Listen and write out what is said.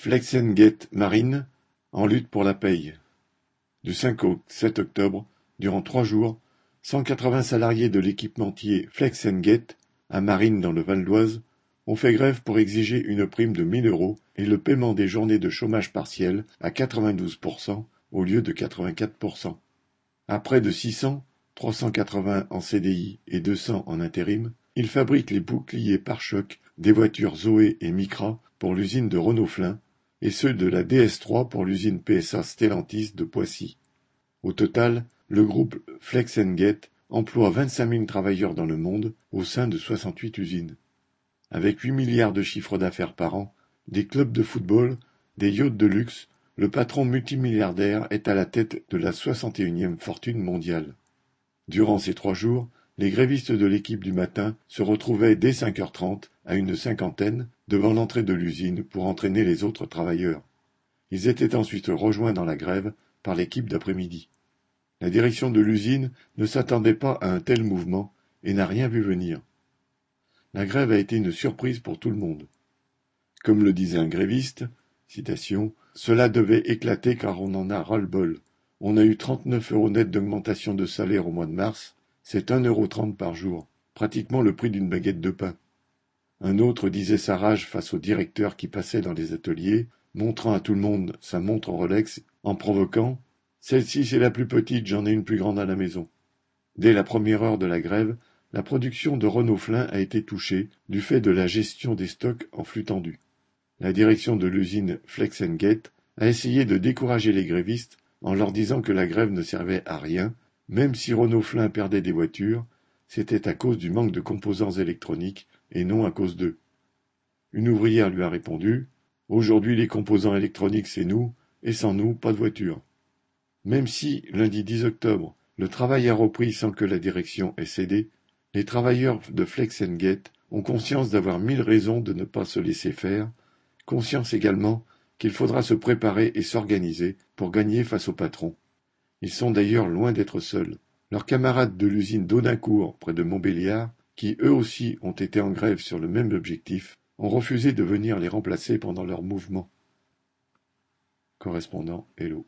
Flexengate Marine en lutte pour la paye. Du 5 au 7 octobre, durant trois jours, 180 salariés de l'équipementier Flexengate, à Marine dans le Val d'Oise, ont fait grève pour exiger une prime de 1000 euros et le paiement des journées de chômage partiel à 92% au lieu de 84%. À près de 600, 380 en CDI et 200 en intérim, ils fabriquent les boucliers pare-chocs des voitures Zoé et Micra pour l'usine de Renault-Flin et ceux de la DS3 pour l'usine PSA Stellantis de Poissy. Au total, le groupe Flexengate emploie 25 000 travailleurs dans le monde au sein de 68 usines. Avec 8 milliards de chiffre d'affaires par an, des clubs de football, des yachts de luxe, le patron multimilliardaire est à la tête de la 61e fortune mondiale. Durant ces trois jours, les grévistes de l'équipe du matin se retrouvaient dès 5h30 à une cinquantaine devant l'entrée de l'usine pour entraîner les autres travailleurs. Ils étaient ensuite rejoints dans la grève par l'équipe d'après-midi. La direction de l'usine ne s'attendait pas à un tel mouvement et n'a rien vu venir. La grève a été une surprise pour tout le monde. Comme le disait un gréviste, Cela devait éclater car on en a ras-le-bol. On a eu 39 euros net d'augmentation de salaire au mois de mars, c'est un euro trente par jour, pratiquement le prix d'une baguette de pain. Un autre disait sa rage face au directeur qui passait dans les ateliers, montrant à tout le monde sa montre Rolex, en provoquant Celle-ci c'est la plus petite, j'en ai une plus grande à la maison. Dès la première heure de la grève, la production de Renault-Flin a été touchée du fait de la gestion des stocks en flux tendu. La direction de l'usine Flexengate a essayé de décourager les grévistes en leur disant que la grève ne servait à rien même si Renault-Flin perdait des voitures, c'était à cause du manque de composants électroniques et non à cause d'eux. Une ouvrière lui a répondu Aujourd'hui les composants électroniques c'est nous, et sans nous pas de voiture. Même si, lundi 10 octobre, le travail a repris sans que la direction ait cédé, les travailleurs de Flexengate ont conscience d'avoir mille raisons de ne pas se laisser faire, conscience également qu'il faudra se préparer et s'organiser pour gagner face au patron. Ils sont d'ailleurs loin d'être seuls. Leurs camarades de l'usine d'Audincourt, près de Montbéliard, qui eux aussi ont été en grève sur le même objectif, ont refusé de venir les remplacer pendant leur mouvement. Correspondant Hello.